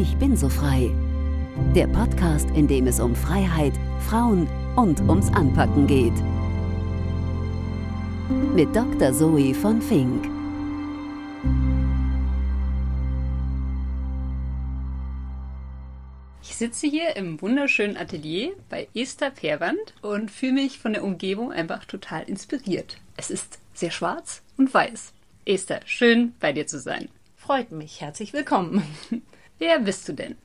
Ich bin so frei. Der Podcast, in dem es um Freiheit, Frauen und ums Anpacken geht. Mit Dr. Zoe von Fink. Ich sitze hier im wunderschönen Atelier bei Esther Peerwand und fühle mich von der Umgebung einfach total inspiriert. Es ist sehr schwarz und weiß. Esther, schön bei dir zu sein. Freut mich. Herzlich willkommen. Wer bist du denn?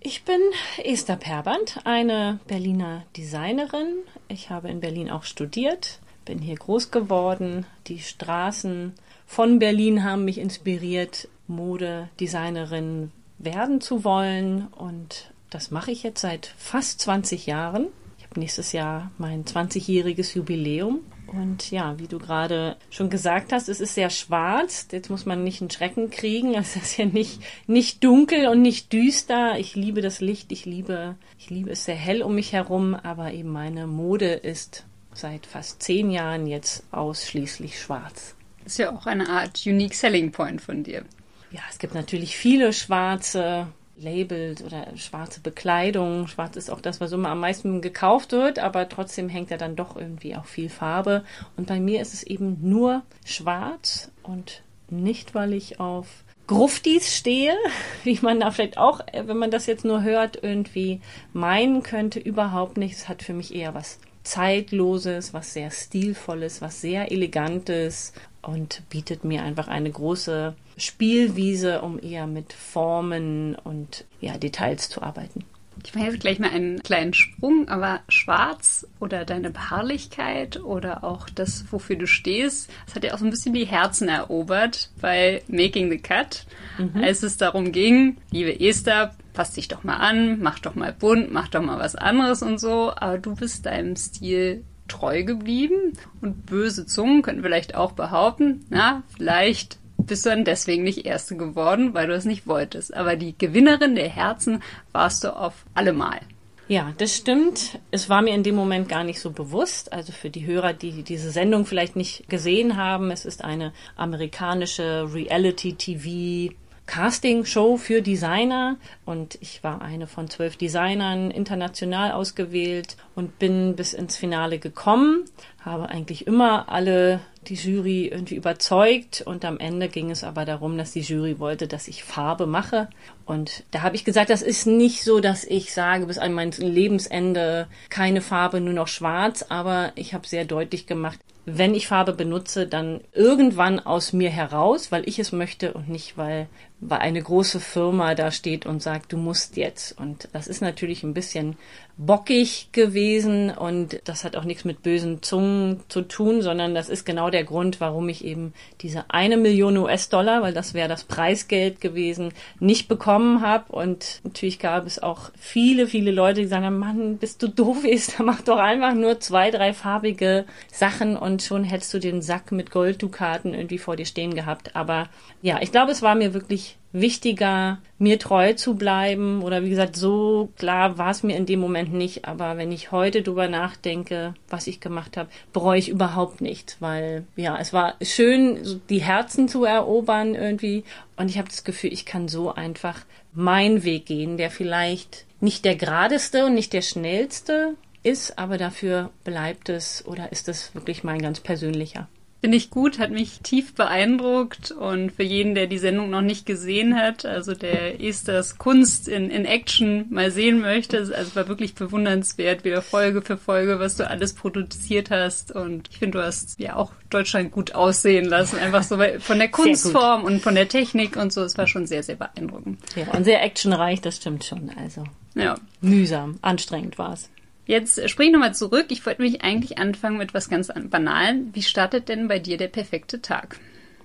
Ich bin Esther Perband, eine Berliner Designerin. Ich habe in Berlin auch studiert, bin hier groß geworden. Die Straßen von Berlin haben mich inspiriert, Modedesignerin werden zu wollen. Und das mache ich jetzt seit fast 20 Jahren. Ich habe nächstes Jahr mein 20-jähriges Jubiläum und ja, wie du gerade schon gesagt hast, es ist sehr schwarz. Jetzt muss man nicht einen Schrecken kriegen. Es ist ja nicht, nicht dunkel und nicht düster. Ich liebe das Licht. Ich liebe, ich liebe es sehr hell um mich herum. Aber eben meine Mode ist seit fast zehn Jahren jetzt ausschließlich schwarz. Das ist ja auch eine Art Unique Selling Point von dir. Ja, es gibt natürlich viele schwarze Labels oder schwarze Bekleidung. Schwarz ist auch das, was immer am meisten gekauft wird, aber trotzdem hängt ja dann doch irgendwie auch viel Farbe. Und bei mir ist es eben nur schwarz und nicht, weil ich auf Gruftis stehe, wie man da vielleicht auch, wenn man das jetzt nur hört, irgendwie meinen könnte, überhaupt nicht. Es hat für mich eher was Zeitloses, was sehr Stilvolles, was sehr Elegantes und bietet mir einfach eine große Spielwiese, um eher mit Formen und ja, Details zu arbeiten. Ich mache jetzt gleich mal einen kleinen Sprung, aber schwarz oder deine Beharrlichkeit oder auch das, wofür du stehst, das hat ja auch so ein bisschen die Herzen erobert bei Making the Cut, mhm. als es darum ging, liebe Esther, pass dich doch mal an, mach doch mal bunt, mach doch mal was anderes und so, aber du bist deinem Stil treu geblieben und böse Zungen könnten vielleicht auch behaupten, na, vielleicht bist du dann deswegen nicht Erste geworden, weil du es nicht wolltest. Aber die Gewinnerin der Herzen warst du auf allemal. Ja, das stimmt. Es war mir in dem Moment gar nicht so bewusst. Also für die Hörer, die diese Sendung vielleicht nicht gesehen haben, es ist eine amerikanische Reality-TV Casting-Show für Designer. Und ich war eine von zwölf Designern international ausgewählt und bin bis ins Finale gekommen, habe eigentlich immer alle die Jury irgendwie überzeugt. Und am Ende ging es aber darum, dass die Jury wollte, dass ich Farbe mache. Und da habe ich gesagt, das ist nicht so, dass ich sage, bis an mein Lebensende keine Farbe, nur noch schwarz, aber ich habe sehr deutlich gemacht, wenn ich Farbe benutze, dann irgendwann aus mir heraus, weil ich es möchte und nicht, weil, eine große Firma da steht und sagt, du musst jetzt. Und das ist natürlich ein bisschen bockig gewesen und das hat auch nichts mit bösen Zungen zu tun, sondern das ist genau der Grund, warum ich eben diese eine Million US-Dollar, weil das wäre das Preisgeld gewesen, nicht bekommen habe. Und natürlich gab es auch viele, viele Leute, die sagen, Mann, bist du doof ist, mach doch einfach nur zwei, drei farbige Sachen und schon hättest du den Sack mit Golddukaten irgendwie vor dir stehen gehabt. Aber ja, ich glaube, es war mir wirklich wichtiger, mir treu zu bleiben. Oder wie gesagt, so klar war es mir in dem Moment nicht. Aber wenn ich heute drüber nachdenke, was ich gemacht habe, bereue ich überhaupt nicht. Weil ja, es war schön, die Herzen zu erobern irgendwie. Und ich habe das Gefühl, ich kann so einfach meinen Weg gehen, der vielleicht nicht der geradeste und nicht der schnellste ist, aber dafür bleibt es oder ist es wirklich mein ganz persönlicher. Finde ich gut, hat mich tief beeindruckt und für jeden, der die Sendung noch nicht gesehen hat, also der Esthers Kunst in, in Action mal sehen möchte, also war wirklich bewundernswert, wieder Folge für Folge, was du alles produziert hast und ich finde, du hast ja auch Deutschland gut aussehen lassen, einfach so von der Kunstform und von der Technik und so, es war schon sehr, sehr beeindruckend. Ja, und sehr actionreich, das stimmt schon, also. Ja. Mühsam, anstrengend war es. Jetzt sprich nochmal zurück. Ich wollte mich eigentlich anfangen mit was ganz Banalen. Wie startet denn bei dir der perfekte Tag?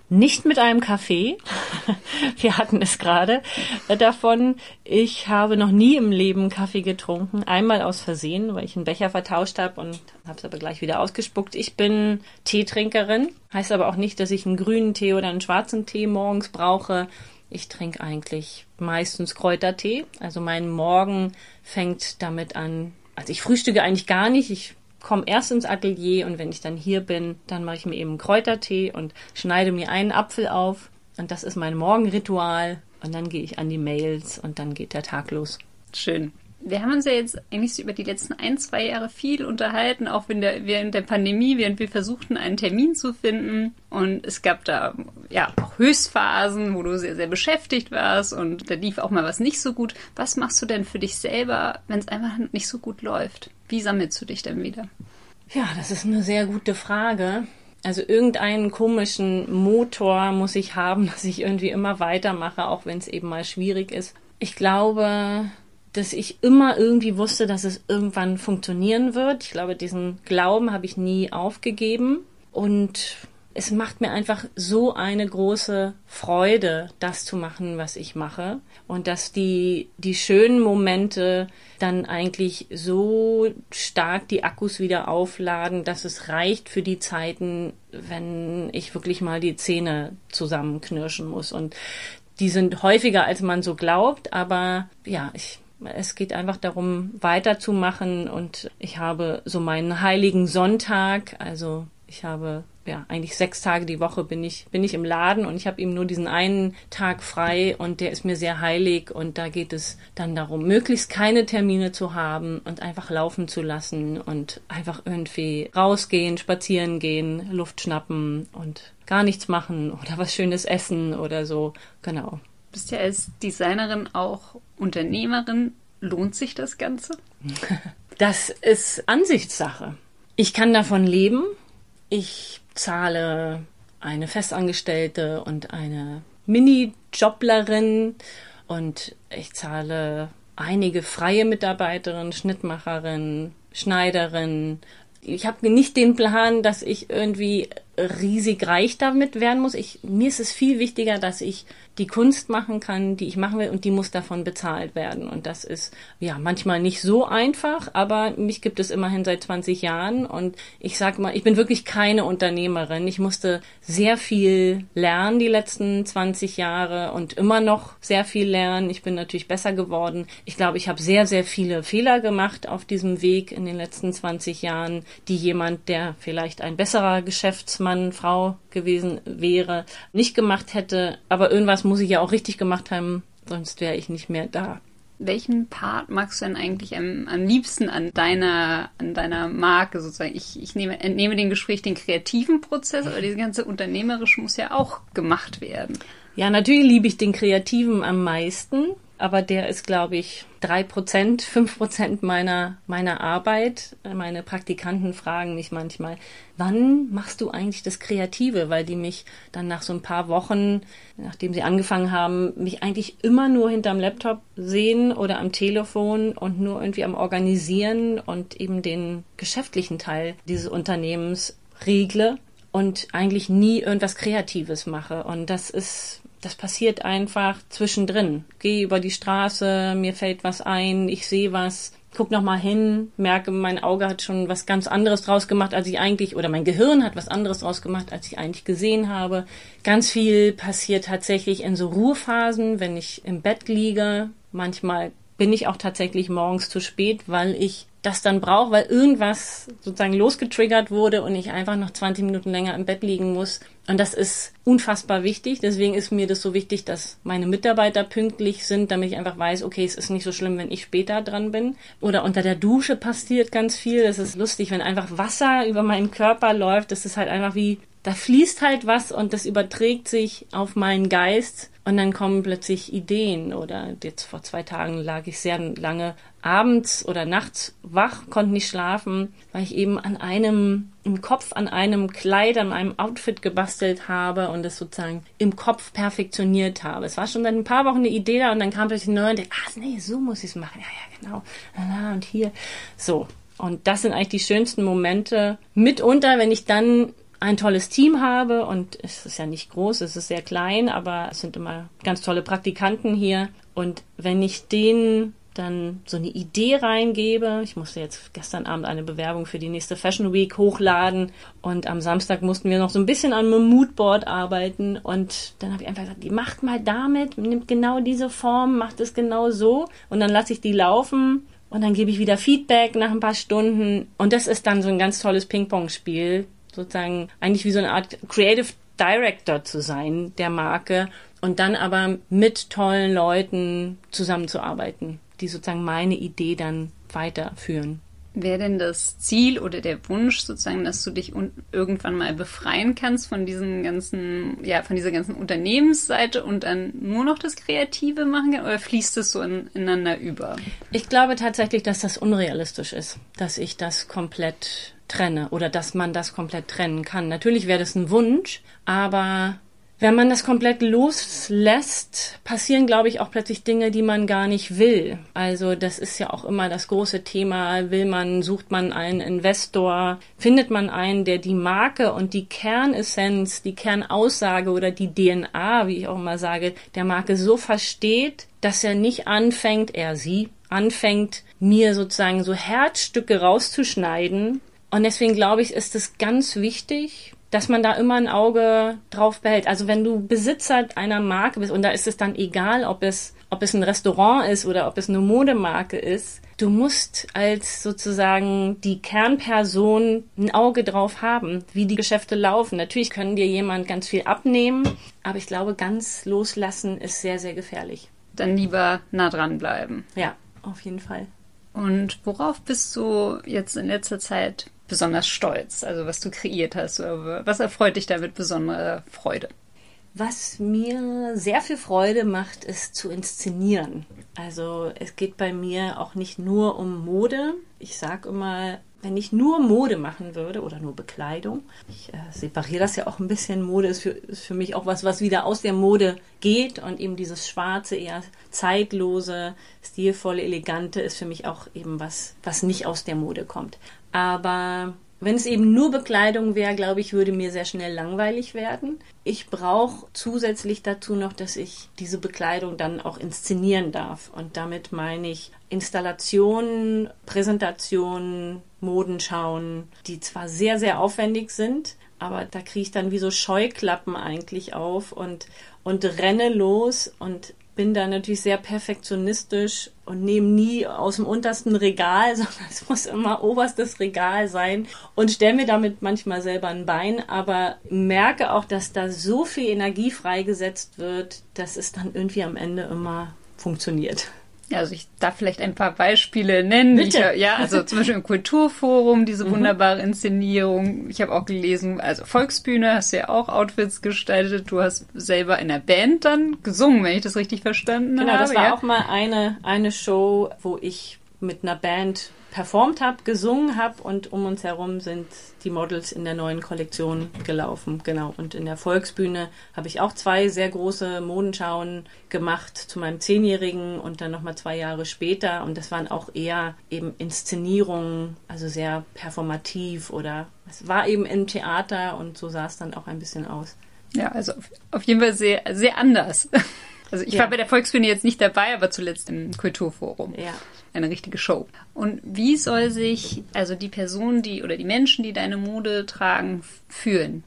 Nicht mit einem Kaffee. Wir hatten es gerade davon. Ich habe noch nie im Leben Kaffee getrunken. Einmal aus Versehen, weil ich einen Becher vertauscht habe und habe es aber gleich wieder ausgespuckt. Ich bin Teetrinkerin. Heißt aber auch nicht, dass ich einen grünen Tee oder einen schwarzen Tee morgens brauche. Ich trinke eigentlich meistens Kräutertee. Also mein Morgen fängt damit an, also ich frühstücke eigentlich gar nicht. Ich komme erst ins Atelier und wenn ich dann hier bin, dann mache ich mir eben Kräutertee und schneide mir einen Apfel auf. Und das ist mein Morgenritual. und dann gehe ich an die Mails und dann geht der Tag los. Schön. Wir haben uns ja jetzt eigentlich so über die letzten ein, zwei Jahre viel unterhalten, auch der, während der Pandemie, während wir versuchten, einen Termin zu finden. Und es gab da ja auch Höchstphasen, wo du sehr, sehr beschäftigt warst und da lief auch mal was nicht so gut. Was machst du denn für dich selber, wenn es einfach nicht so gut läuft? Wie sammelst du dich dann wieder? Ja, das ist eine sehr gute Frage. Also irgendeinen komischen Motor muss ich haben, dass ich irgendwie immer weitermache, auch wenn es eben mal schwierig ist. Ich glaube, dass ich immer irgendwie wusste, dass es irgendwann funktionieren wird. Ich glaube, diesen Glauben habe ich nie aufgegeben. Und es macht mir einfach so eine große Freude, das zu machen, was ich mache. Und dass die, die schönen Momente dann eigentlich so stark die Akkus wieder aufladen, dass es reicht für die Zeiten, wenn ich wirklich mal die Zähne zusammenknirschen muss. Und die sind häufiger, als man so glaubt. Aber ja, ich es geht einfach darum, weiterzumachen und ich habe so meinen heiligen Sonntag, also ich habe ja eigentlich sechs Tage die Woche bin ich bin ich im Laden und ich habe eben nur diesen einen Tag frei und der ist mir sehr heilig und da geht es dann darum, möglichst keine Termine zu haben und einfach laufen zu lassen und einfach irgendwie rausgehen, spazieren gehen, Luft schnappen und gar nichts machen oder was Schönes essen oder so. Genau bist ja als Designerin auch Unternehmerin. Lohnt sich das Ganze? Das ist Ansichtssache. Ich kann davon leben. Ich zahle eine Festangestellte und eine Mini-Joblerin und ich zahle einige freie Mitarbeiterinnen, Schnittmacherin, Schneiderin. Ich habe nicht den Plan, dass ich irgendwie riesig reich damit werden muss. Ich, mir ist es viel wichtiger, dass ich die Kunst machen kann, die ich machen will und die muss davon bezahlt werden. Und das ist ja manchmal nicht so einfach, aber mich gibt es immerhin seit 20 Jahren und ich sage mal, ich bin wirklich keine Unternehmerin. Ich musste sehr viel lernen die letzten 20 Jahre und immer noch sehr viel lernen. Ich bin natürlich besser geworden. Ich glaube, ich habe sehr, sehr viele Fehler gemacht auf diesem Weg in den letzten 20 Jahren, die jemand, der vielleicht ein besserer Geschäftsmann, Frau gewesen wäre, nicht gemacht hätte. Aber irgendwas muss ich ja auch richtig gemacht haben, sonst wäre ich nicht mehr da. Welchen Part magst du denn eigentlich am, am liebsten an deiner, an deiner Marke sozusagen? Ich, ich nehme, entnehme dem Gespräch den kreativen Prozess, aber dieses ganze Unternehmerische muss ja auch gemacht werden. Ja, natürlich liebe ich den Kreativen am meisten aber der ist, glaube ich, drei Prozent, fünf Prozent meiner, meiner Arbeit. Meine Praktikanten fragen mich manchmal, wann machst du eigentlich das Kreative? Weil die mich dann nach so ein paar Wochen, nachdem sie angefangen haben, mich eigentlich immer nur hinterm Laptop sehen oder am Telefon und nur irgendwie am Organisieren und eben den geschäftlichen Teil dieses Unternehmens regle und eigentlich nie irgendwas Kreatives mache. Und das ist das passiert einfach zwischendrin. Gehe über die Straße, mir fällt was ein, ich sehe was, guck noch mal hin, merke, mein Auge hat schon was ganz anderes draus gemacht, als ich eigentlich, oder mein Gehirn hat was anderes draus gemacht, als ich eigentlich gesehen habe. Ganz viel passiert tatsächlich in so Ruhephasen, wenn ich im Bett liege. Manchmal bin ich auch tatsächlich morgens zu spät, weil ich das dann brauche, weil irgendwas sozusagen losgetriggert wurde und ich einfach noch 20 Minuten länger im Bett liegen muss. Und das ist unfassbar wichtig. Deswegen ist mir das so wichtig, dass meine Mitarbeiter pünktlich sind, damit ich einfach weiß, okay, es ist nicht so schlimm, wenn ich später dran bin. Oder unter der Dusche passiert ganz viel. Das ist lustig, wenn einfach Wasser über meinen Körper läuft. Das ist halt einfach wie, da fließt halt was und das überträgt sich auf meinen Geist und dann kommen plötzlich Ideen. Oder jetzt vor zwei Tagen lag ich sehr lange abends oder nachts wach, konnte nicht schlafen, weil ich eben an einem, im Kopf an einem Kleid, an einem Outfit gebastelt habe und es sozusagen im Kopf perfektioniert habe. Es war schon seit ein paar Wochen eine Idee da und dann kam plötzlich neu und dachte, ah, nee, so muss ich es machen. Ja, ja, genau. Und hier. So. Und das sind eigentlich die schönsten Momente. Mitunter, wenn ich dann ein tolles Team habe und es ist ja nicht groß, es ist sehr klein, aber es sind immer ganz tolle Praktikanten hier. Und wenn ich denen dann so eine Idee reingebe. Ich musste jetzt gestern Abend eine Bewerbung für die nächste Fashion Week hochladen und am Samstag mussten wir noch so ein bisschen an einem Moodboard arbeiten und dann habe ich einfach gesagt, die macht mal damit, nimmt genau diese Form, macht es genau so und dann lasse ich die laufen und dann gebe ich wieder Feedback nach ein paar Stunden und das ist dann so ein ganz tolles Ping-Pong-Spiel, sozusagen eigentlich wie so eine Art Creative Director zu sein der Marke und dann aber mit tollen Leuten zusammenzuarbeiten, die sozusagen meine Idee dann weiterführen. Wäre denn das Ziel oder der Wunsch sozusagen, dass du dich irgendwann mal befreien kannst von diesen ganzen, ja, von dieser ganzen Unternehmensseite und dann nur noch das Kreative machen kann oder fließt es so in, ineinander über? Ich glaube tatsächlich, dass das unrealistisch ist, dass ich das komplett trenne oder dass man das komplett trennen kann. Natürlich wäre das ein Wunsch, aber wenn man das komplett loslässt, passieren, glaube ich, auch plötzlich Dinge, die man gar nicht will. Also das ist ja auch immer das große Thema. Will man, sucht man einen Investor, findet man einen, der die Marke und die Kernessenz, die Kernaussage oder die DNA, wie ich auch immer sage, der Marke so versteht, dass er nicht anfängt, er sie anfängt, mir sozusagen so Herzstücke rauszuschneiden. Und deswegen glaube ich, ist es ganz wichtig, dass man da immer ein Auge drauf behält. Also wenn du Besitzer einer Marke bist und da ist es dann egal, ob es ob es ein Restaurant ist oder ob es eine Modemarke ist, du musst als sozusagen die Kernperson ein Auge drauf haben, wie die Geschäfte laufen. Natürlich können dir jemand ganz viel abnehmen, aber ich glaube, ganz loslassen ist sehr, sehr gefährlich. Dann lieber nah dran bleiben. Ja, auf jeden Fall. Und worauf bist du jetzt in letzter Zeit besonders stolz? Also was du kreiert hast, was erfreut dich da mit besonderer Freude? Was mir sehr viel Freude macht, ist zu inszenieren. Also es geht bei mir auch nicht nur um Mode. Ich sage immer, wenn ich nur Mode machen würde oder nur Bekleidung, ich äh, separiere das ja auch ein bisschen. Mode ist für, ist für mich auch was, was wieder aus der Mode geht und eben dieses schwarze, eher zeitlose, stilvolle, elegante ist für mich auch eben was, was nicht aus der Mode kommt. Aber wenn es eben nur Bekleidung wäre, glaube ich, würde mir sehr schnell langweilig werden. Ich brauche zusätzlich dazu noch, dass ich diese Bekleidung dann auch inszenieren darf. Und damit meine ich Installationen, Präsentationen, Modenschauen, die zwar sehr, sehr aufwendig sind, aber da kriege ich dann wie so Scheuklappen eigentlich auf und, und renne los und bin da natürlich sehr perfektionistisch und nehme nie aus dem untersten Regal, sondern es muss immer oberstes Regal sein und stelle mir damit manchmal selber ein Bein, aber merke auch, dass da so viel Energie freigesetzt wird, dass es dann irgendwie am Ende immer funktioniert. Also ich darf vielleicht ein paar Beispiele nennen. Ich, ja, also zum Beispiel im Kulturforum diese mhm. wunderbare Inszenierung. Ich habe auch gelesen, also Volksbühne hast du ja auch Outfits gestaltet. Du hast selber in der Band dann gesungen, wenn ich das richtig verstanden genau, habe. Genau, das war ja. auch mal eine, eine Show, wo ich mit einer Band performt habe, gesungen habe und um uns herum sind die Models in der neuen Kollektion gelaufen. Genau. Und in der Volksbühne habe ich auch zwei sehr große Modenschauen gemacht zu meinem Zehnjährigen und dann nochmal zwei Jahre später. Und das waren auch eher eben Inszenierungen, also sehr performativ oder es war eben im Theater und so sah es dann auch ein bisschen aus. Ja, also auf, jeden Fall sehr, sehr anders. Also ich ja. war bei der Volksbühne jetzt nicht dabei, aber zuletzt im Kulturforum. Ja. Eine richtige Show. Und wie soll sich also die Person, die oder die Menschen, die deine Mode tragen, fühlen?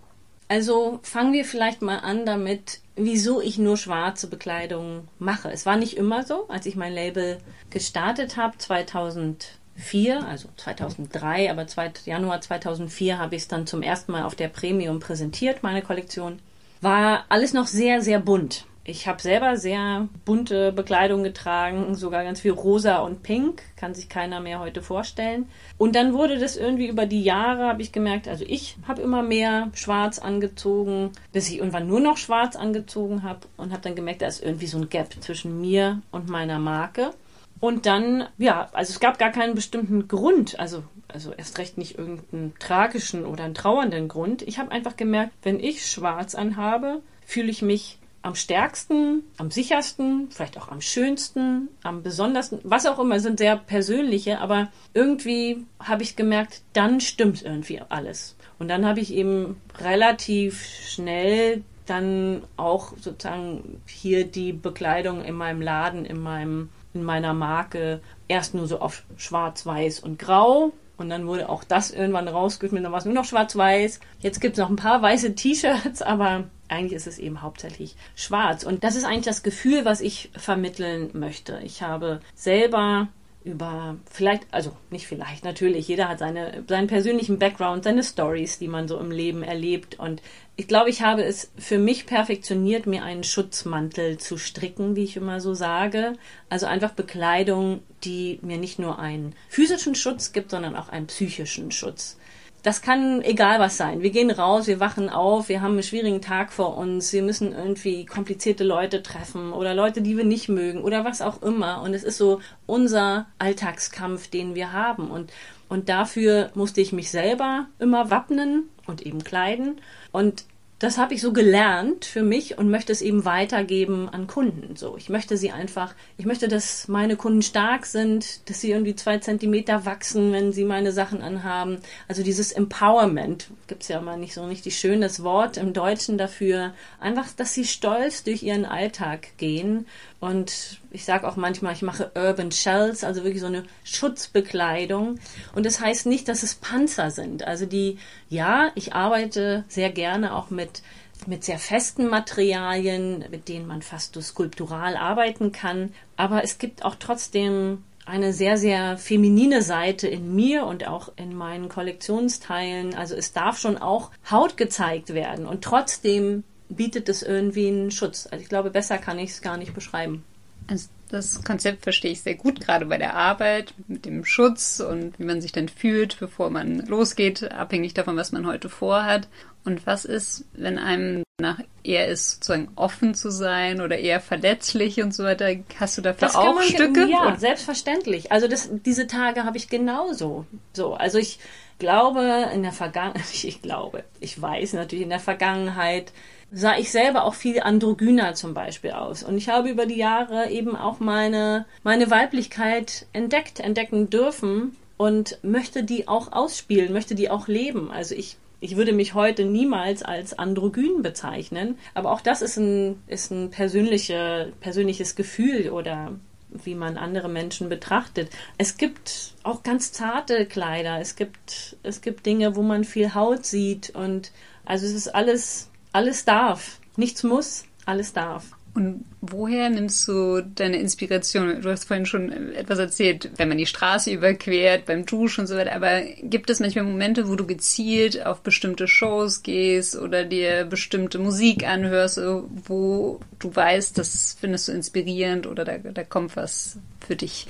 Also fangen wir vielleicht mal an damit, wieso ich nur schwarze Bekleidung mache. Es war nicht immer so, als ich mein Label gestartet habe, 2004, also 2003, aber 2. Januar 2004 habe ich es dann zum ersten Mal auf der Premium präsentiert, meine Kollektion. War alles noch sehr, sehr bunt. Ich habe selber sehr bunte Bekleidung getragen, sogar ganz viel rosa und pink, kann sich keiner mehr heute vorstellen. Und dann wurde das irgendwie über die Jahre, habe ich gemerkt, also ich habe immer mehr schwarz angezogen, bis ich irgendwann nur noch schwarz angezogen habe und habe dann gemerkt, da ist irgendwie so ein Gap zwischen mir und meiner Marke. Und dann, ja, also es gab gar keinen bestimmten Grund, also, also erst recht nicht irgendeinen tragischen oder einen trauernden Grund. Ich habe einfach gemerkt, wenn ich schwarz anhabe, fühle ich mich am stärksten, am sichersten, vielleicht auch am schönsten, am besondersten, was auch immer, sind sehr persönliche, aber irgendwie habe ich gemerkt, dann stimmt irgendwie alles. Und dann habe ich eben relativ schnell dann auch sozusagen hier die Bekleidung in meinem Laden, in meinem, in meiner Marke erst nur so auf schwarz, weiß und grau. Und dann wurde auch das irgendwann rausgeschmissen, dann war es nur noch schwarz-weiß. Jetzt gibt es noch ein paar weiße T-Shirts, aber eigentlich ist es eben hauptsächlich schwarz. Und das ist eigentlich das Gefühl, was ich vermitteln möchte. Ich habe selber über vielleicht, also nicht vielleicht, natürlich, jeder hat seine, seinen persönlichen Background, seine Stories, die man so im Leben erlebt. Und ich glaube, ich habe es für mich perfektioniert, mir einen Schutzmantel zu stricken, wie ich immer so sage. Also einfach Bekleidung, die mir nicht nur einen physischen Schutz gibt, sondern auch einen psychischen Schutz. Das kann egal was sein. Wir gehen raus, wir wachen auf, wir haben einen schwierigen Tag vor uns, wir müssen irgendwie komplizierte Leute treffen oder Leute, die wir nicht mögen oder was auch immer. Und es ist so unser Alltagskampf, den wir haben. Und, und dafür musste ich mich selber immer wappnen und eben kleiden. Und das habe ich so gelernt für mich und möchte es eben weitergeben an Kunden. So, ich möchte sie einfach, ich möchte, dass meine Kunden stark sind, dass sie irgendwie zwei Zentimeter wachsen, wenn sie meine Sachen anhaben. Also dieses Empowerment gibt's ja mal nicht so richtig schönes Wort im Deutschen dafür. Einfach, dass sie stolz durch ihren Alltag gehen und ich sage auch manchmal, ich mache Urban Shells, also wirklich so eine Schutzbekleidung. Und das heißt nicht, dass es Panzer sind. Also die, ja, ich arbeite sehr gerne auch mit mit sehr festen Materialien, mit denen man fast so skulptural arbeiten kann. Aber es gibt auch trotzdem eine sehr, sehr feminine Seite in mir und auch in meinen Kollektionsteilen. Also es darf schon auch Haut gezeigt werden und trotzdem bietet es irgendwie einen Schutz. Also ich glaube, besser kann ich es gar nicht beschreiben. Also das Konzept verstehe ich sehr gut, gerade bei der Arbeit mit dem Schutz und wie man sich dann fühlt, bevor man losgeht, abhängig davon, was man heute vorhat. Und was ist, wenn einem nach eher ist, sozusagen offen zu sein oder eher verletzlich und so weiter? Hast du dafür das auch Stücke? Ja, und selbstverständlich. Also das, diese Tage habe ich genauso. So, also ich glaube in der Vergangenheit, ich glaube, ich weiß natürlich in der Vergangenheit sah ich selber auch viel androgyner zum Beispiel aus. Und ich habe über die Jahre eben auch meine, meine Weiblichkeit entdeckt, entdecken dürfen und möchte die auch ausspielen, möchte die auch leben. Also ich ich würde mich heute niemals als androgyn bezeichnen, aber auch das ist ein, ist ein persönliche, persönliches Gefühl oder wie man andere Menschen betrachtet. Es gibt auch ganz zarte Kleider, es gibt, es gibt Dinge, wo man viel Haut sieht und also es ist alles alles darf. Nichts muss, alles darf. Und woher nimmst du deine Inspiration? Du hast vorhin schon etwas erzählt, wenn man die Straße überquert, beim Duschen und so weiter. Aber gibt es manchmal Momente, wo du gezielt auf bestimmte Shows gehst oder dir bestimmte Musik anhörst, wo du weißt, das findest du inspirierend oder da, da kommt was für dich?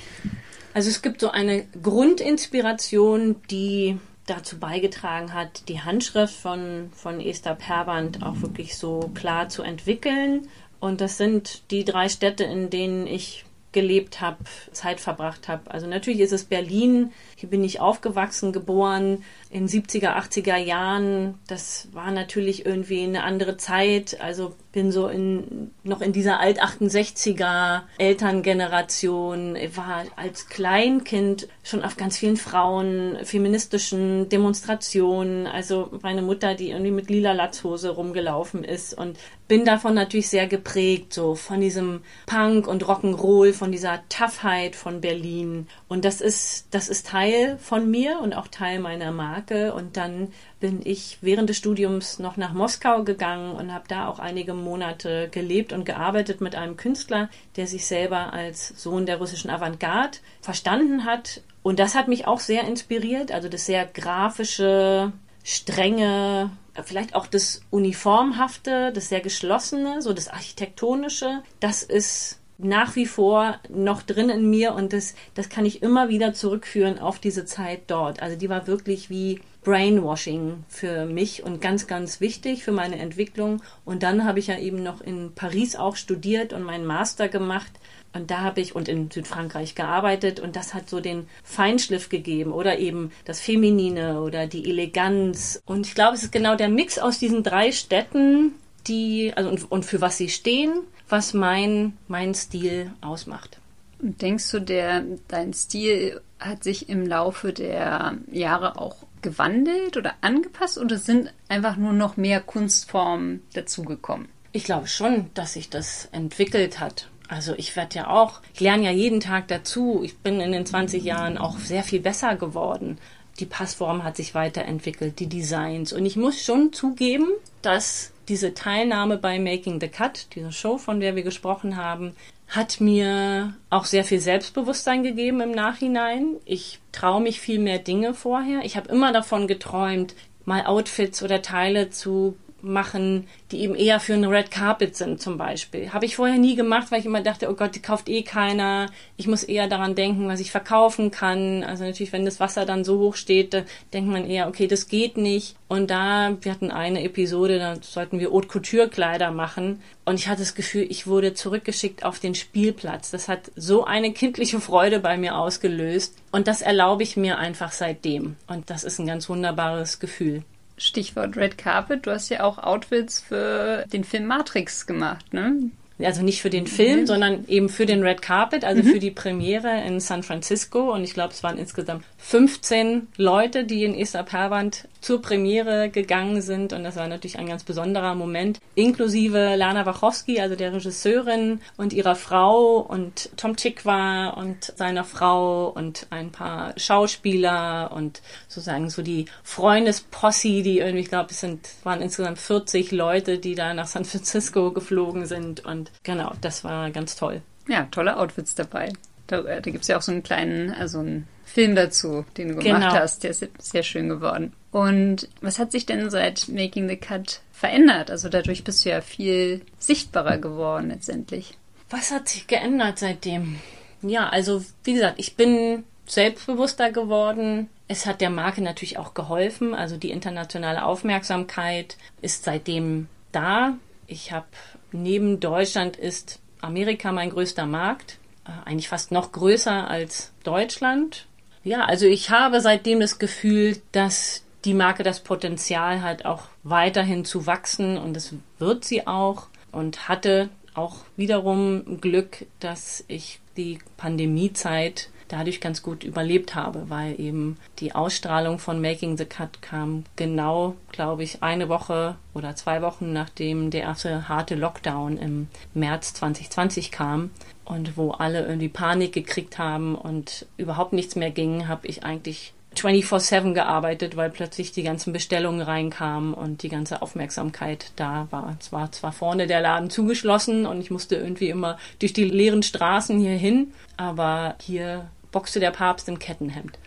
Also es gibt so eine Grundinspiration, die dazu beigetragen hat, die Handschrift von, von Esther Perband auch wirklich so klar zu entwickeln. Und das sind die drei Städte, in denen ich gelebt habe, Zeit verbracht habe. Also natürlich ist es Berlin. Hier bin ich aufgewachsen, geboren in 70er, 80er Jahren. Das war natürlich irgendwie eine andere Zeit. Also bin so in, noch in dieser Alt-68er Elterngeneration, war als Kleinkind schon auf ganz vielen Frauen, feministischen Demonstrationen. Also meine Mutter, die irgendwie mit lila Latzhose rumgelaufen ist und bin davon natürlich sehr geprägt, so von diesem Punk und Rock'n'Roll, von dieser Toughheit von Berlin. Und das ist, das ist Teil von mir und auch Teil meiner Marke. Und dann bin ich während des Studiums noch nach Moskau gegangen und habe da auch einige Monate gelebt und gearbeitet mit einem Künstler, der sich selber als Sohn der russischen Avantgarde verstanden hat. Und das hat mich auch sehr inspiriert, also das sehr grafische, strenge, vielleicht auch das Uniformhafte, das sehr geschlossene, so das Architektonische, das ist nach wie vor noch drin in mir und das, das kann ich immer wieder zurückführen auf diese Zeit dort. Also die war wirklich wie Brainwashing für mich und ganz, ganz wichtig für meine Entwicklung. Und dann habe ich ja eben noch in Paris auch studiert und meinen Master gemacht. Und da habe ich und in Südfrankreich gearbeitet und das hat so den Feinschliff gegeben oder eben das Feminine oder die Eleganz. Und ich glaube, es ist genau der Mix aus diesen drei Städten, die, also und, und für was sie stehen, was mein, mein Stil ausmacht. Und denkst du, der, dein Stil hat sich im Laufe der Jahre auch gewandelt oder angepasst oder sind einfach nur noch mehr Kunstformen dazugekommen? Ich glaube schon, dass sich das entwickelt hat. Also ich werde ja auch, ich lerne ja jeden Tag dazu. Ich bin in den 20 Jahren auch sehr viel besser geworden. Die Passform hat sich weiterentwickelt, die Designs. Und ich muss schon zugeben, dass diese Teilnahme bei Making the Cut, dieser Show, von der wir gesprochen haben, hat mir auch sehr viel Selbstbewusstsein gegeben im Nachhinein. Ich traue mich viel mehr Dinge vorher. Ich habe immer davon geträumt, mal Outfits oder Teile zu machen, die eben eher für einen Red Carpet sind zum Beispiel. Habe ich vorher nie gemacht, weil ich immer dachte, oh Gott, die kauft eh keiner. Ich muss eher daran denken, was ich verkaufen kann. Also natürlich, wenn das Wasser dann so hoch steht, denkt man eher, okay, das geht nicht. Und da, wir hatten eine Episode, da sollten wir Haute Couture Kleider machen. Und ich hatte das Gefühl, ich wurde zurückgeschickt auf den Spielplatz. Das hat so eine kindliche Freude bei mir ausgelöst. Und das erlaube ich mir einfach seitdem. Und das ist ein ganz wunderbares Gefühl. Stichwort Red Carpet, du hast ja auch Outfits für den Film Matrix gemacht, ne? also nicht für den Film, mhm. sondern eben für den Red Carpet, also mhm. für die Premiere in San Francisco. Und ich glaube, es waren insgesamt 15 Leute, die in Esther Perwand zur Premiere gegangen sind. Und das war natürlich ein ganz besonderer Moment, inklusive Lana Wachowski, also der Regisseurin und ihrer Frau und Tom Chikwa und seiner Frau und ein paar Schauspieler und sozusagen so die Freundesposse, die irgendwie, ich glaube, es sind, waren insgesamt 40 Leute, die da nach San Francisco geflogen sind und genau, das war ganz toll. Ja, tolle Outfits dabei. Da, äh, da gibt es ja auch so einen kleinen, also einen Film dazu, den du gemacht genau. hast. Der ist sehr schön geworden. Und was hat sich denn seit Making the Cut verändert? Also dadurch bist du ja viel sichtbarer geworden letztendlich. Was hat sich geändert seitdem? Ja, also wie gesagt, ich bin selbstbewusster geworden. Es hat der Marke natürlich auch geholfen. Also die internationale Aufmerksamkeit ist seitdem da. Ich habe neben Deutschland ist Amerika mein größter Markt, eigentlich fast noch größer als Deutschland. Ja, also ich habe seitdem das Gefühl, dass die Marke das Potenzial hat, auch weiterhin zu wachsen und das wird sie auch und hatte auch wiederum Glück, dass ich die Pandemiezeit dadurch ganz gut überlebt habe, weil eben die Ausstrahlung von Making the Cut kam genau, glaube ich, eine Woche oder zwei Wochen nachdem der erste harte Lockdown im März 2020 kam und wo alle irgendwie Panik gekriegt haben und überhaupt nichts mehr ging, habe ich eigentlich 24-7 gearbeitet, weil plötzlich die ganzen Bestellungen reinkamen und die ganze Aufmerksamkeit da war. Es war zwar vorne der Laden zugeschlossen und ich musste irgendwie immer durch die leeren Straßen hier hin, aber hier boxte der Papst im Kettenhemd.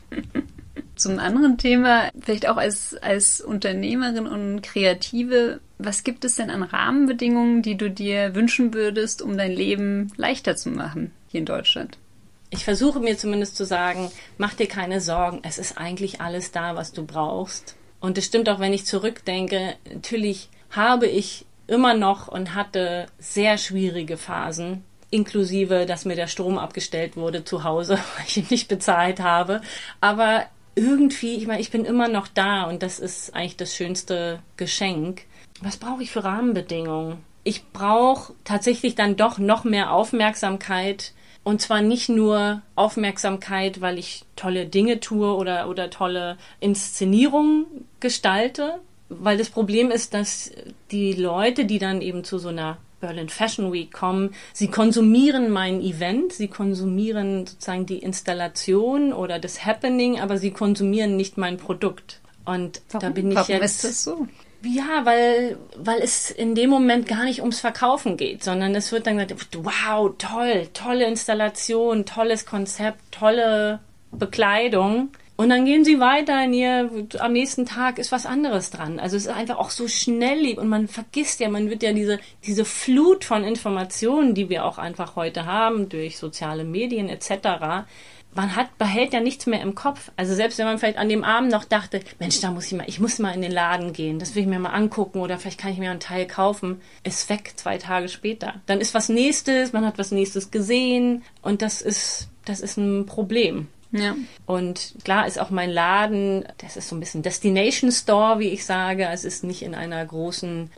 Zum anderen Thema, vielleicht auch als, als Unternehmerin und Kreative, was gibt es denn an Rahmenbedingungen, die du dir wünschen würdest, um dein Leben leichter zu machen hier in Deutschland? Ich versuche mir zumindest zu sagen, mach dir keine Sorgen, es ist eigentlich alles da, was du brauchst. Und es stimmt auch, wenn ich zurückdenke, natürlich habe ich immer noch und hatte sehr schwierige Phasen inklusive, dass mir der Strom abgestellt wurde zu Hause, weil ich ihn nicht bezahlt habe. Aber irgendwie, ich meine, ich bin immer noch da und das ist eigentlich das schönste Geschenk. Was brauche ich für Rahmenbedingungen? Ich brauche tatsächlich dann doch noch mehr Aufmerksamkeit und zwar nicht nur Aufmerksamkeit, weil ich tolle Dinge tue oder, oder tolle Inszenierungen gestalte, weil das Problem ist, dass die Leute, die dann eben zu so einer Berlin Fashion Week kommen. Sie konsumieren mein Event, sie konsumieren sozusagen die Installation oder das Happening, aber sie konsumieren nicht mein Produkt. Und Warum? da bin ich Warum jetzt. Ist das so? Ja, weil, weil es in dem Moment gar nicht ums Verkaufen geht, sondern es wird dann gesagt, wow, toll, tolle Installation, tolles Konzept, tolle Bekleidung. Und dann gehen sie weiter in ihr, am nächsten Tag ist was anderes dran. Also es ist einfach auch so schnelllebig und man vergisst ja, man wird ja diese, diese Flut von Informationen, die wir auch einfach heute haben, durch soziale Medien etc., man hat, behält ja nichts mehr im Kopf. Also selbst wenn man vielleicht an dem Abend noch dachte, Mensch, da muss ich mal, ich muss mal in den Laden gehen, das will ich mir mal angucken oder vielleicht kann ich mir einen Teil kaufen, ist weg zwei Tage später. Dann ist was nächstes, man hat was nächstes gesehen und das ist, das ist ein Problem. Ja. Und klar ist auch mein Laden, das ist so ein bisschen Destination Store, wie ich sage. Es ist nicht in einer großen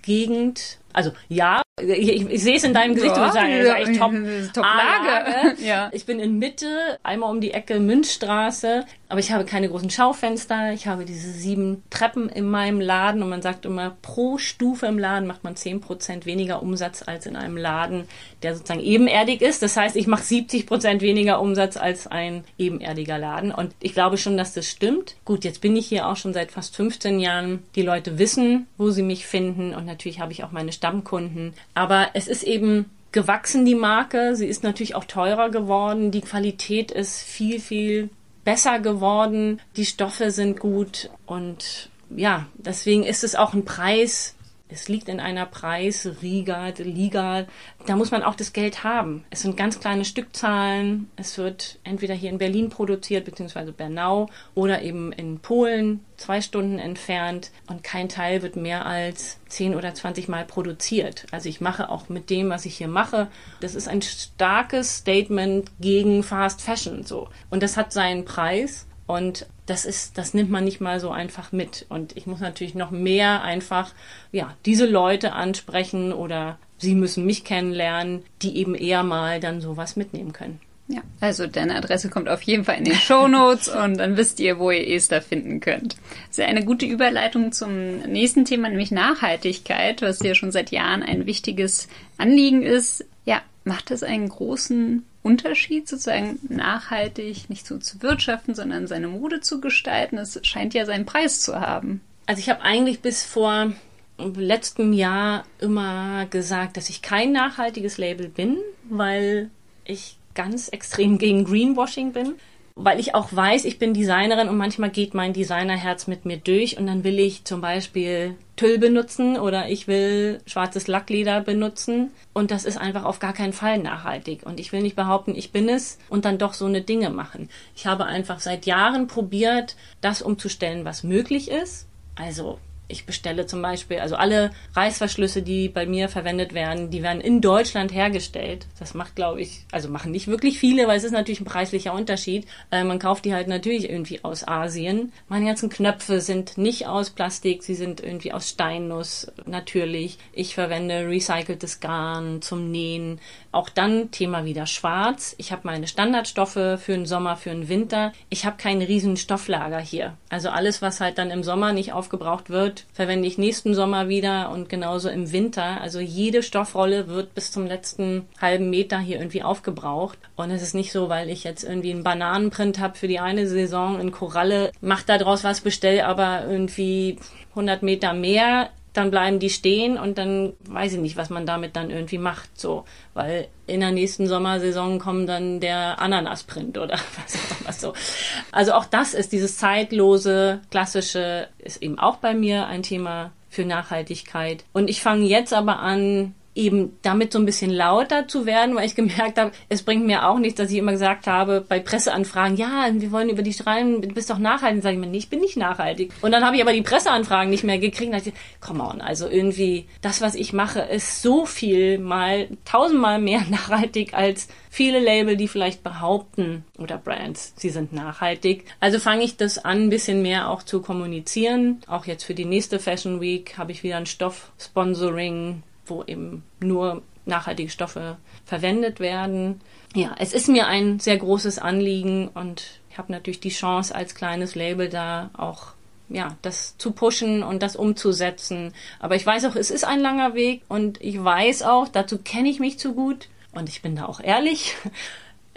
Laufgegend. Also ja, ich, ich, sehe es in deinem Gesicht, ja, du sagen, das ist eigentlich top, top Lage. ja. Ich bin in Mitte, einmal um die Ecke Münzstraße, aber ich habe keine großen Schaufenster. Ich habe diese sieben Treppen in meinem Laden und man sagt immer, pro Stufe im Laden macht man zehn Prozent weniger Umsatz als in einem Laden, der sozusagen ebenerdig ist. Das heißt, ich mache 70 Prozent weniger Umsatz als ein ebenerdiger Laden und ich glaube schon, dass das stimmt. Gut, jetzt bin ich hier auch schon seit fast 15 Jahren. Die Leute wissen, wo sie mich finden und natürlich habe ich auch meine Stammkunden. Aber es ist eben gewachsen, die Marke. Sie ist natürlich auch teurer geworden. Die Qualität ist viel, viel besser geworden. Die Stoffe sind gut und ja, deswegen ist es auch ein Preis, es liegt in einer Preisriga, Liga. Da muss man auch das Geld haben. Es sind ganz kleine Stückzahlen. Es wird entweder hier in Berlin produziert, beziehungsweise Bernau, oder eben in Polen, zwei Stunden entfernt. Und kein Teil wird mehr als 10 oder 20 Mal produziert. Also ich mache auch mit dem, was ich hier mache. Das ist ein starkes Statement gegen Fast Fashion, so. Und das hat seinen Preis. Und das ist, das nimmt man nicht mal so einfach mit. Und ich muss natürlich noch mehr einfach, ja, diese Leute ansprechen oder sie müssen mich kennenlernen, die eben eher mal dann sowas mitnehmen können. Ja, also deine Adresse kommt auf jeden Fall in den Show Notes und dann wisst ihr, wo ihr Esther finden könnt. Das ist eine gute Überleitung zum nächsten Thema, nämlich Nachhaltigkeit, was ja schon seit Jahren ein wichtiges Anliegen ist. Ja, macht es einen großen Unterschied, sozusagen nachhaltig nicht so zu wirtschaften, sondern seine Mode zu gestalten. Es scheint ja seinen Preis zu haben. Also ich habe eigentlich bis vor letztem Jahr immer gesagt, dass ich kein nachhaltiges Label bin, weil ich ganz extrem gegen Greenwashing bin weil ich auch weiß, ich bin Designerin und manchmal geht mein Designerherz mit mir durch und dann will ich zum Beispiel Tüll benutzen oder ich will schwarzes Lackleder benutzen und das ist einfach auf gar keinen Fall nachhaltig und ich will nicht behaupten, ich bin es und dann doch so eine Dinge machen. Ich habe einfach seit Jahren probiert, das umzustellen, was möglich ist. Also ich bestelle zum Beispiel, also alle Reißverschlüsse, die bei mir verwendet werden, die werden in Deutschland hergestellt. Das macht, glaube ich, also machen nicht wirklich viele, weil es ist natürlich ein preislicher Unterschied. Äh, man kauft die halt natürlich irgendwie aus Asien. Meine ganzen Knöpfe sind nicht aus Plastik, sie sind irgendwie aus Steinnuss natürlich. Ich verwende recyceltes Garn zum Nähen. Auch dann Thema wieder schwarz. Ich habe meine Standardstoffe für den Sommer, für den Winter. Ich habe kein riesen Stofflager hier. Also alles, was halt dann im Sommer nicht aufgebraucht wird, verwende ich nächsten Sommer wieder und genauso im Winter. Also jede Stoffrolle wird bis zum letzten halben Meter hier irgendwie aufgebraucht. Und es ist nicht so, weil ich jetzt irgendwie einen Bananenprint habe für die eine Saison in Koralle, mach da draus was, bestell aber irgendwie 100 Meter mehr dann bleiben die stehen und dann weiß ich nicht, was man damit dann irgendwie macht, so, weil in der nächsten Sommersaison kommt dann der Ananasprint oder was auch immer so. Also auch das ist dieses zeitlose, klassische, ist eben auch bei mir ein Thema für Nachhaltigkeit. Und ich fange jetzt aber an, eben damit so ein bisschen lauter zu werden, weil ich gemerkt habe, es bringt mir auch nichts, dass ich immer gesagt habe, bei Presseanfragen, ja, wir wollen über die schreiben, du bist doch nachhaltig. Sage ich mir, nee, ich bin nicht nachhaltig. Und dann habe ich aber die Presseanfragen nicht mehr gekriegt. Und ich, come on, also irgendwie, das, was ich mache, ist so viel mal, tausendmal mehr nachhaltig als viele Label, die vielleicht behaupten, oder Brands, sie sind nachhaltig. Also fange ich das an, ein bisschen mehr auch zu kommunizieren. Auch jetzt für die nächste Fashion Week habe ich wieder ein Stoff-Sponsoring wo eben nur nachhaltige Stoffe verwendet werden. Ja, es ist mir ein sehr großes Anliegen und ich habe natürlich die Chance als kleines Label da auch ja, das zu pushen und das umzusetzen. Aber ich weiß auch, es ist ein langer Weg und ich weiß auch, dazu kenne ich mich zu gut und ich bin da auch ehrlich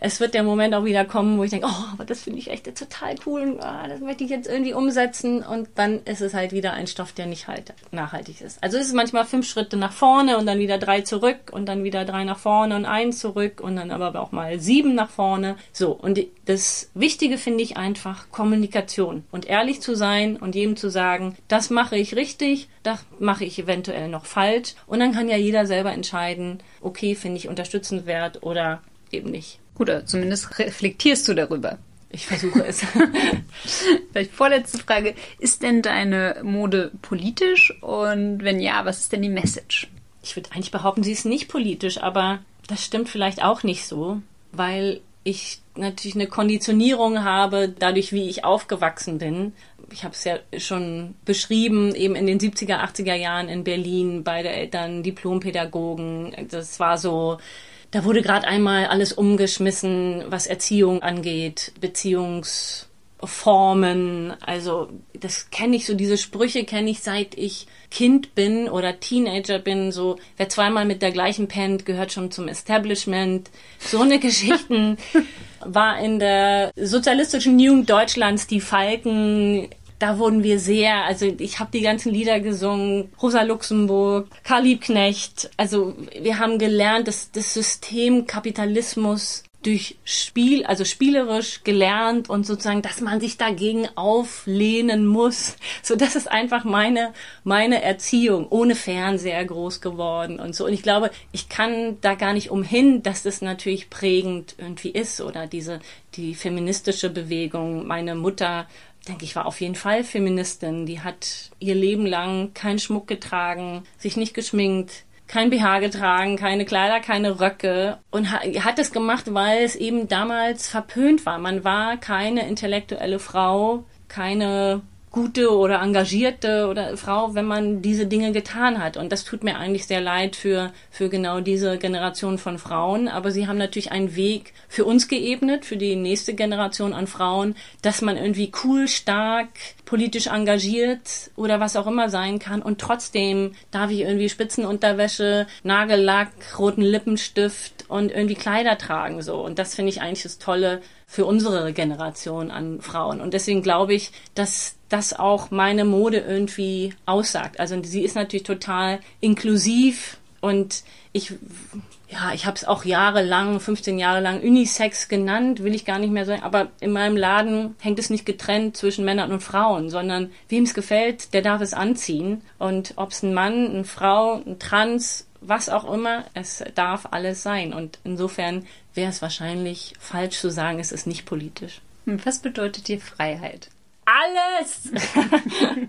es wird der Moment auch wieder kommen, wo ich denke, oh, aber das finde ich echt total cool und oh, das möchte ich jetzt irgendwie umsetzen und dann ist es halt wieder ein Stoff, der nicht halt nachhaltig ist. Also es ist manchmal fünf Schritte nach vorne und dann wieder drei zurück und dann wieder drei nach vorne und ein zurück und dann aber auch mal sieben nach vorne. So, und das Wichtige finde ich einfach Kommunikation und ehrlich zu sein und jedem zu sagen, das mache ich richtig, das mache ich eventuell noch falsch und dann kann ja jeder selber entscheiden, okay, finde ich unterstützenswert oder eben nicht. Oder zumindest reflektierst du darüber. Ich versuche es. Vielleicht vorletzte Frage. Ist denn deine Mode politisch? Und wenn ja, was ist denn die Message? Ich würde eigentlich behaupten, sie ist nicht politisch, aber das stimmt vielleicht auch nicht so, weil ich natürlich eine Konditionierung habe, dadurch, wie ich aufgewachsen bin. Ich habe es ja schon beschrieben, eben in den 70er, 80er Jahren in Berlin, beide Eltern Diplompädagogen. Das war so da wurde gerade einmal alles umgeschmissen, was Erziehung angeht, Beziehungsformen. Also das kenne ich so, diese Sprüche kenne ich seit ich Kind bin oder Teenager bin. So, wer zweimal mit der gleichen pennt, gehört schon zum Establishment. So eine Geschichten war in der sozialistischen Jugend Deutschlands die Falken da wurden wir sehr, also ich habe die ganzen Lieder gesungen, Rosa Luxemburg, Karl Liebknecht. Also wir haben gelernt, dass das System Kapitalismus durch Spiel, also spielerisch gelernt und sozusagen, dass man sich dagegen auflehnen muss. So, das ist einfach meine, meine Erziehung, ohne Fernseher groß geworden und so. Und ich glaube, ich kann da gar nicht umhin, dass das natürlich prägend irgendwie ist oder diese, die feministische Bewegung. Meine Mutter denke ich, war auf jeden Fall Feministin. Die hat ihr Leben lang keinen Schmuck getragen, sich nicht geschminkt, kein BH getragen, keine Kleider, keine Röcke und hat es gemacht, weil es eben damals verpönt war. Man war keine intellektuelle Frau, keine gute oder engagierte oder Frau, wenn man diese Dinge getan hat. Und das tut mir eigentlich sehr leid für, für genau diese Generation von Frauen. Aber sie haben natürlich einen Weg für uns geebnet, für die nächste Generation an Frauen, dass man irgendwie cool, stark, politisch engagiert oder was auch immer sein kann. Und trotzdem darf ich irgendwie Spitzenunterwäsche, Nagellack, roten Lippenstift und irgendwie Kleider tragen, so. Und das finde ich eigentlich das Tolle für unsere Generation an Frauen. Und deswegen glaube ich, dass das auch meine Mode irgendwie aussagt. Also sie ist natürlich total inklusiv und ich ja, ich habe es auch jahrelang, 15 Jahre lang Unisex genannt, will ich gar nicht mehr sagen, aber in meinem Laden hängt es nicht getrennt zwischen Männern und Frauen, sondern wem es gefällt, der darf es anziehen und ob es ein Mann, eine Frau, ein Trans, was auch immer, es darf alles sein und insofern wäre es wahrscheinlich falsch zu sagen, es ist nicht politisch. Was bedeutet dir Freiheit? Alles!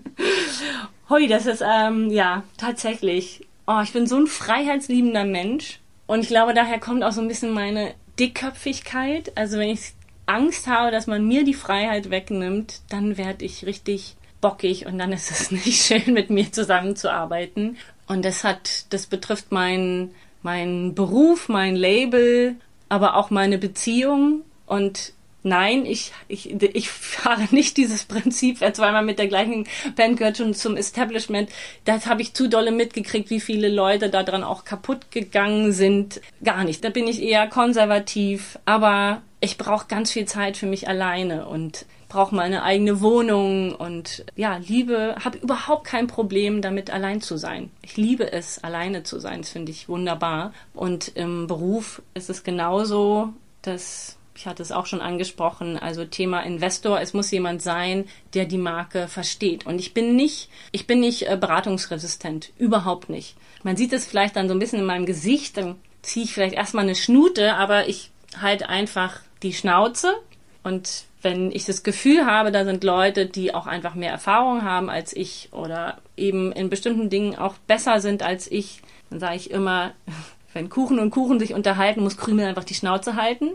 Hui, das ist, ähm, ja, tatsächlich. Oh, ich bin so ein freiheitsliebender Mensch. Und ich glaube, daher kommt auch so ein bisschen meine Dickköpfigkeit. Also wenn ich Angst habe, dass man mir die Freiheit wegnimmt, dann werde ich richtig bockig und dann ist es nicht schön, mit mir zusammenzuarbeiten. Und das hat, das betrifft meinen, meinen Beruf, mein Label, aber auch meine Beziehung. Und nein, ich, ich, ich fahre nicht dieses Prinzip, wer zweimal mit der gleichen Band gehört schon zum Establishment. Das habe ich zu dolle mitgekriegt, wie viele Leute daran auch kaputt gegangen sind. Gar nicht. Da bin ich eher konservativ, aber ich brauche ganz viel Zeit für mich alleine und brauche meine eigene Wohnung und ja, liebe, habe überhaupt kein Problem damit allein zu sein. Ich liebe es, alleine zu sein. Das finde ich wunderbar. Und im Beruf ist es genauso, dass ich hatte es auch schon angesprochen, also Thema Investor, es muss jemand sein, der die Marke versteht. Und ich bin nicht, ich bin nicht äh, beratungsresistent, überhaupt nicht. Man sieht es vielleicht dann so ein bisschen in meinem Gesicht, dann ziehe ich vielleicht erstmal eine Schnute, aber ich halte einfach die Schnauze und wenn ich das Gefühl habe, da sind Leute, die auch einfach mehr Erfahrung haben als ich oder eben in bestimmten Dingen auch besser sind als ich, dann sage ich immer, wenn Kuchen und Kuchen sich unterhalten, muss Krümel einfach die Schnauze halten.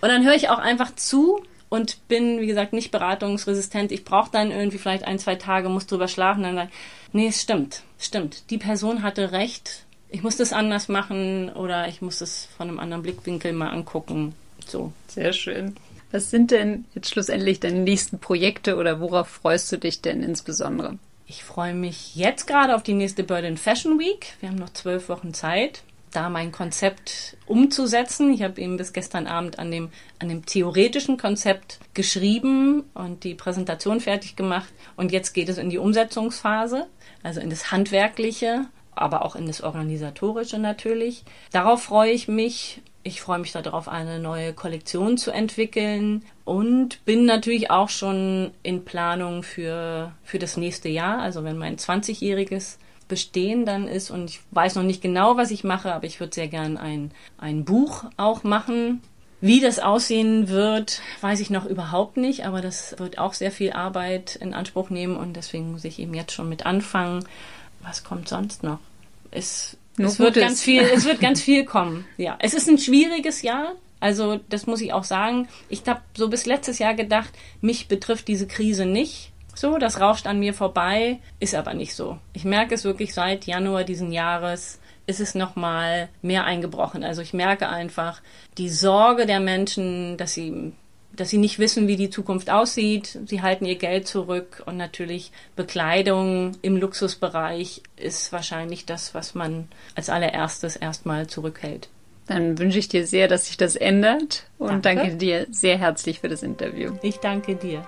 Und dann höre ich auch einfach zu und bin, wie gesagt, nicht beratungsresistent. Ich brauche dann irgendwie vielleicht ein, zwei Tage, muss drüber schlafen. Dann sage ich, nee, es stimmt, stimmt. Die Person hatte recht. Ich muss das anders machen oder ich muss das von einem anderen Blickwinkel mal angucken. So. Sehr schön. Was sind denn jetzt schlussendlich deine nächsten Projekte oder worauf freust du dich denn insbesondere? Ich freue mich jetzt gerade auf die nächste Berlin Fashion Week. Wir haben noch zwölf Wochen Zeit da mein Konzept umzusetzen. Ich habe eben bis gestern Abend an dem, an dem theoretischen Konzept geschrieben und die Präsentation fertig gemacht. Und jetzt geht es in die Umsetzungsphase, also in das Handwerkliche, aber auch in das Organisatorische natürlich. Darauf freue ich mich. Ich freue mich darauf, eine neue Kollektion zu entwickeln und bin natürlich auch schon in Planung für, für das nächste Jahr. Also wenn mein 20-jähriges Bestehen dann ist und ich weiß noch nicht genau, was ich mache, aber ich würde sehr gern ein, ein Buch auch machen. Wie das aussehen wird, weiß ich noch überhaupt nicht, aber das wird auch sehr viel Arbeit in Anspruch nehmen und deswegen muss ich eben jetzt schon mit anfangen. Was kommt sonst noch? Es, es wird ganz viel, es wird ganz viel kommen. Ja, es ist ein schwieriges Jahr. Also, das muss ich auch sagen. Ich habe so bis letztes Jahr gedacht, mich betrifft diese Krise nicht so, das rauscht an mir vorbei, ist aber nicht so. Ich merke es wirklich seit Januar diesen Jahres, ist es nochmal mehr eingebrochen. Also ich merke einfach die Sorge der Menschen, dass sie dass sie nicht wissen, wie die Zukunft aussieht. Sie halten ihr Geld zurück und natürlich Bekleidung im Luxusbereich ist wahrscheinlich das, was man als allererstes erstmal zurückhält. Dann wünsche ich dir sehr, dass sich das ändert und danke, danke dir sehr herzlich für das Interview. Ich danke dir.